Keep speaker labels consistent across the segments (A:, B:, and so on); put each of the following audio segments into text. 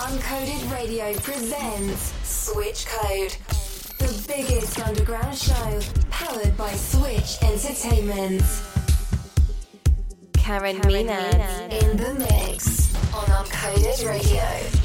A: Uncoded Radio presents Switch Code, the biggest underground show powered by Switch Entertainment.
B: Karen, Karen Menad
A: in the mix on Uncoded Radio.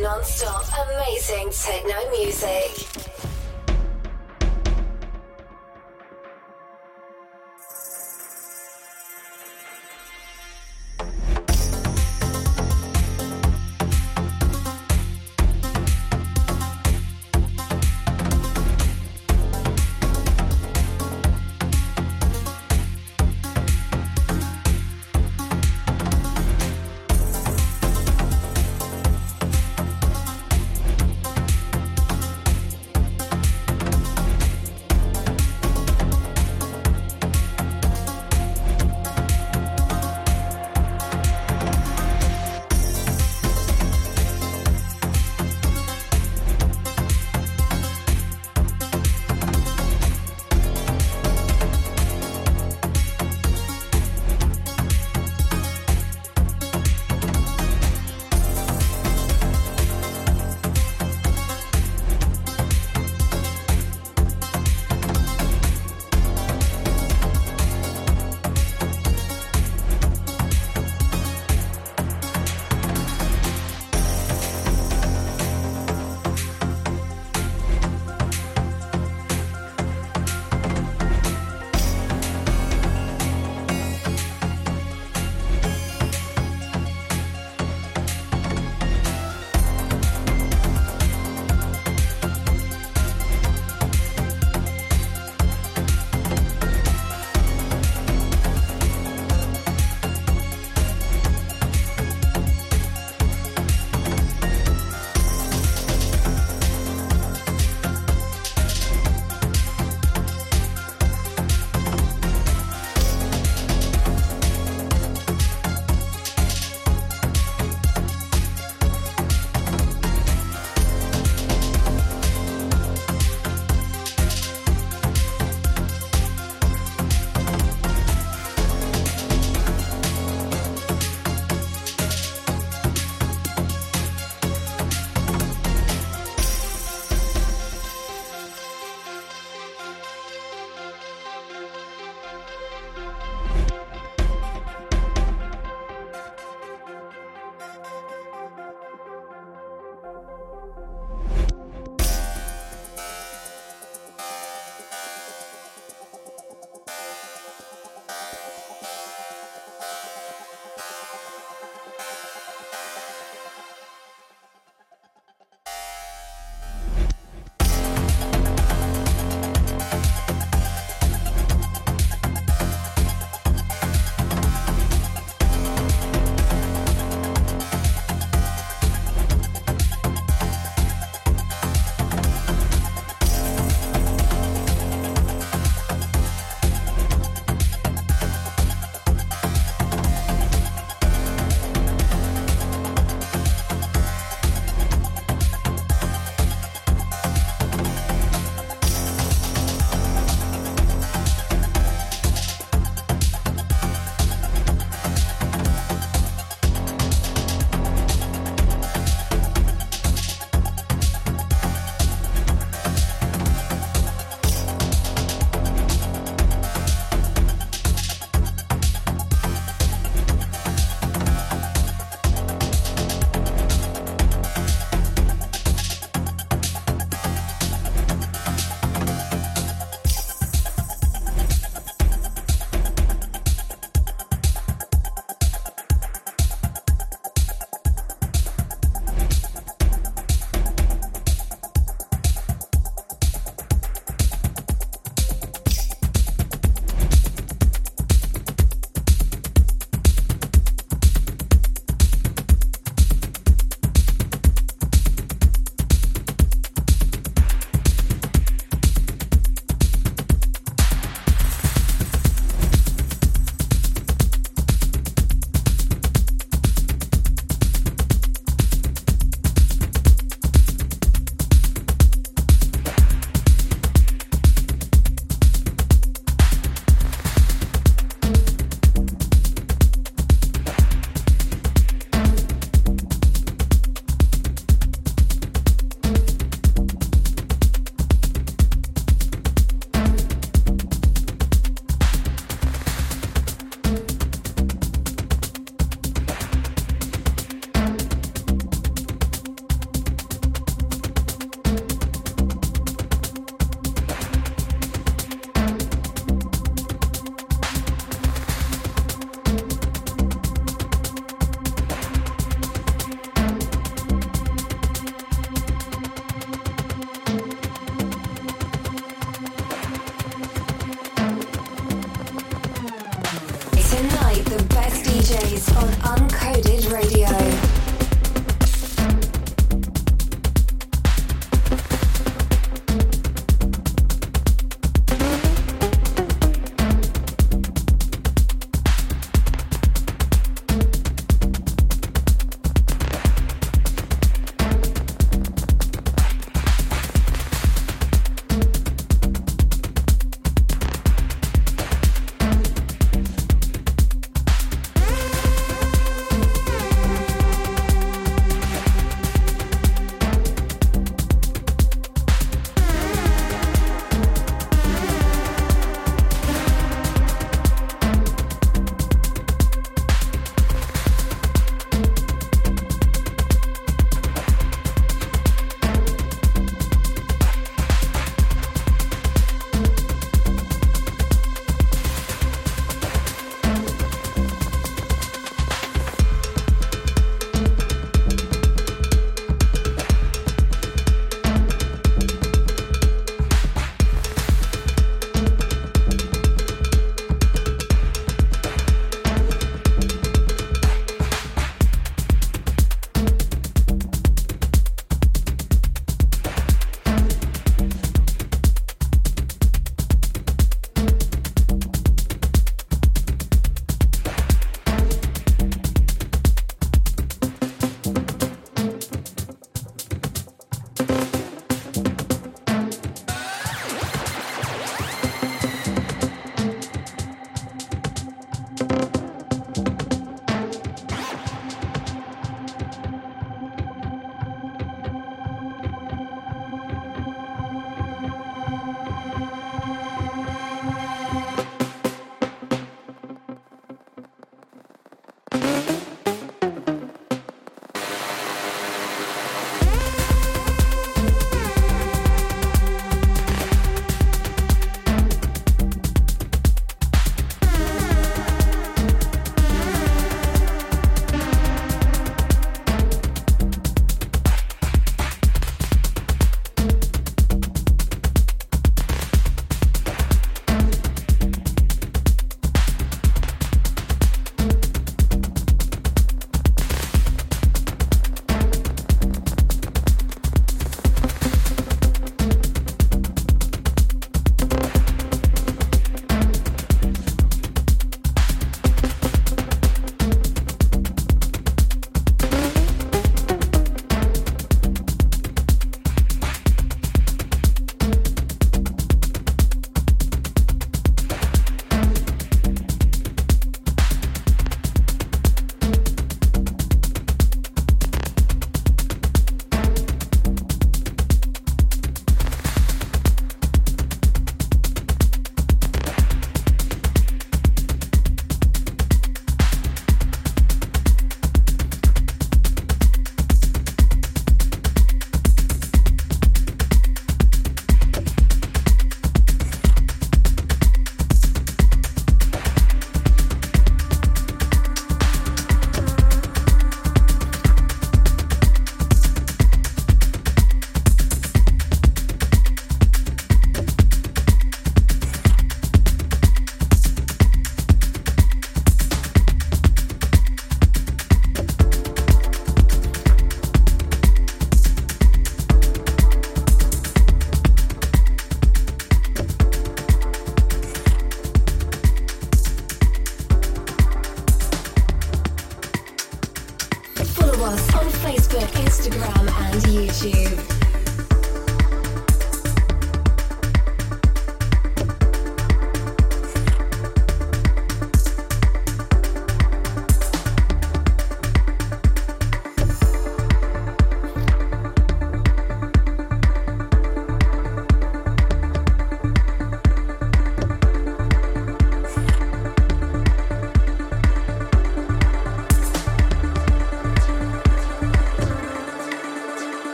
A: non-stop amazing techno music.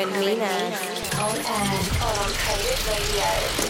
A: Karen Menad on air on Uncoded Radio.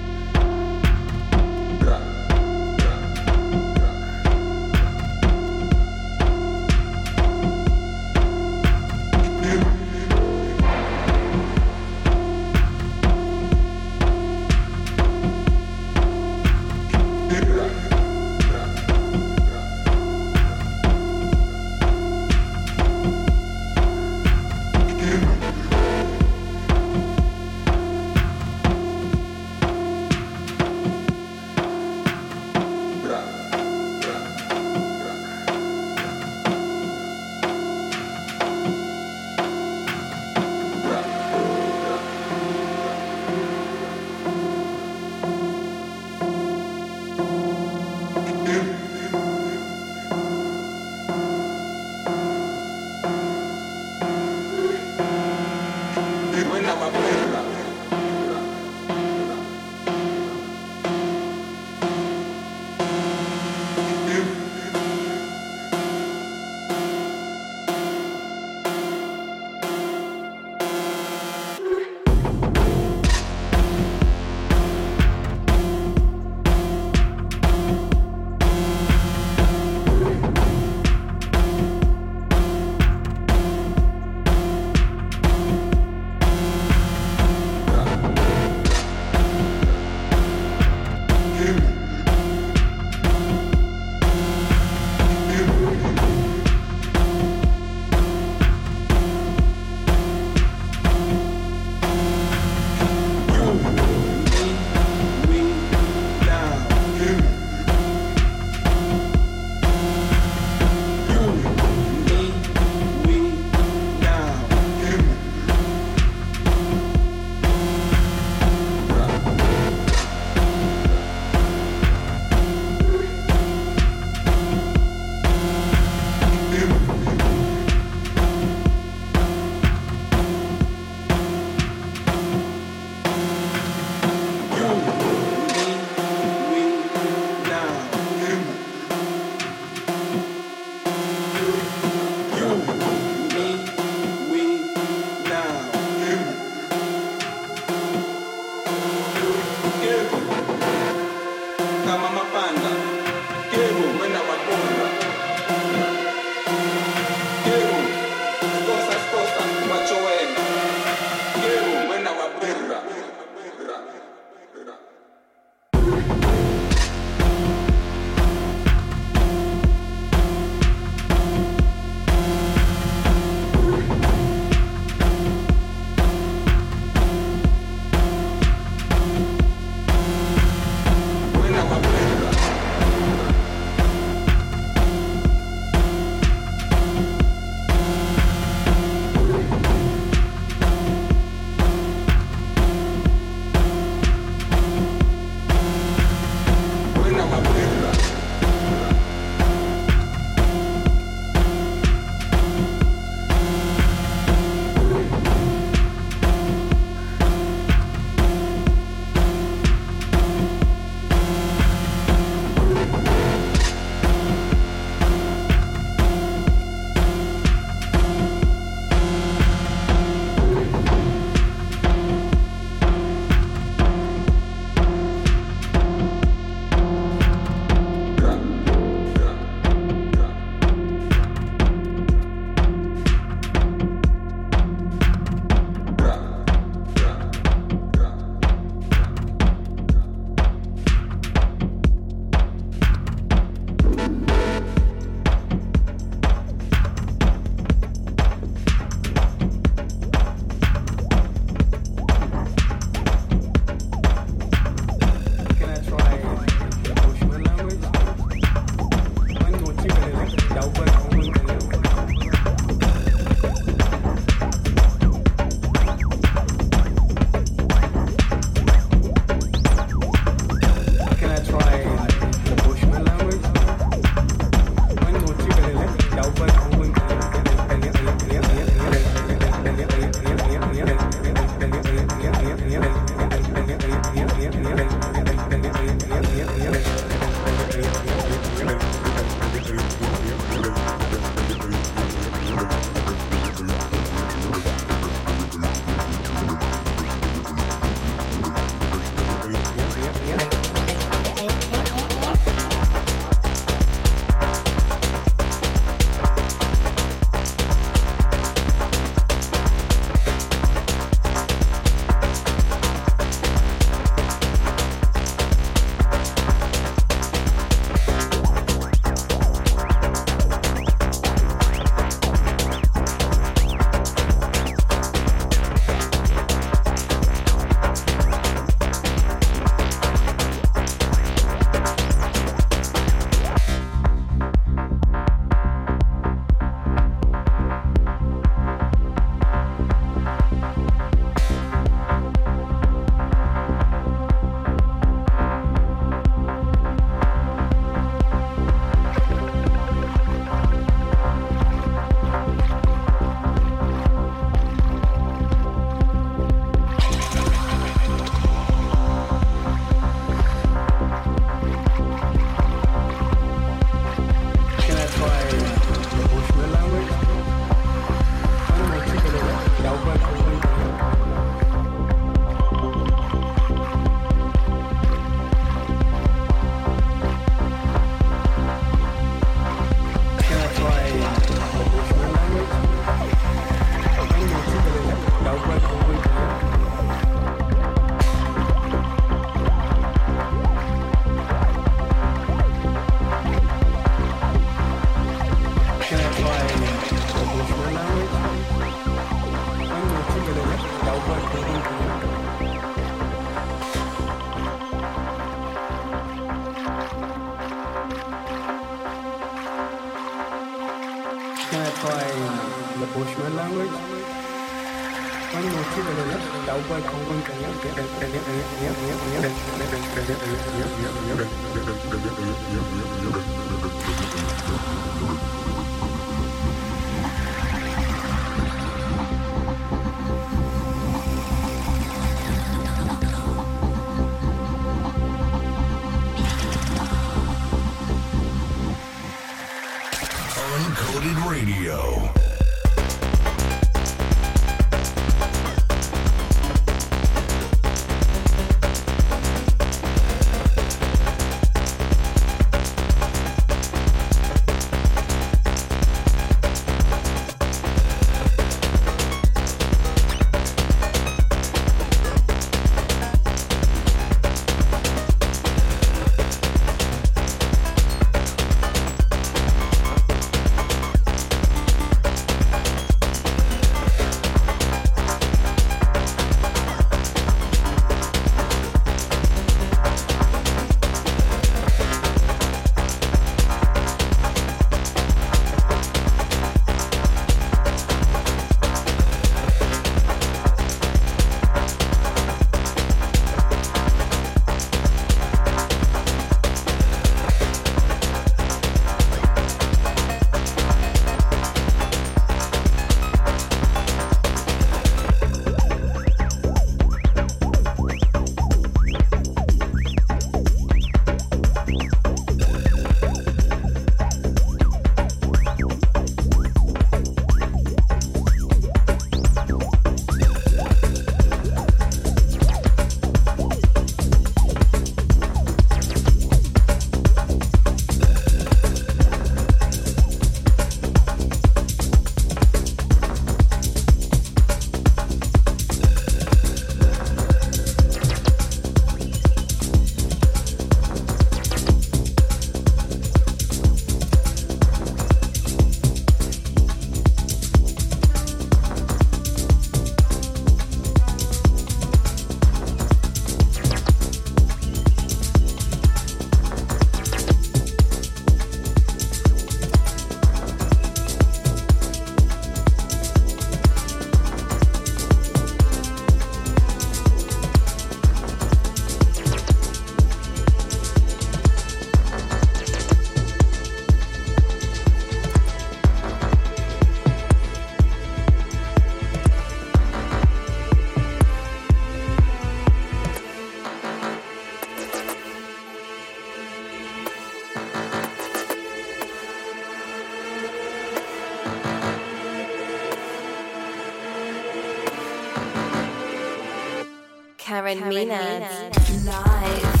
A: Karen, Karen Live.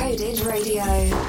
B: On
A: Uncoded Radio.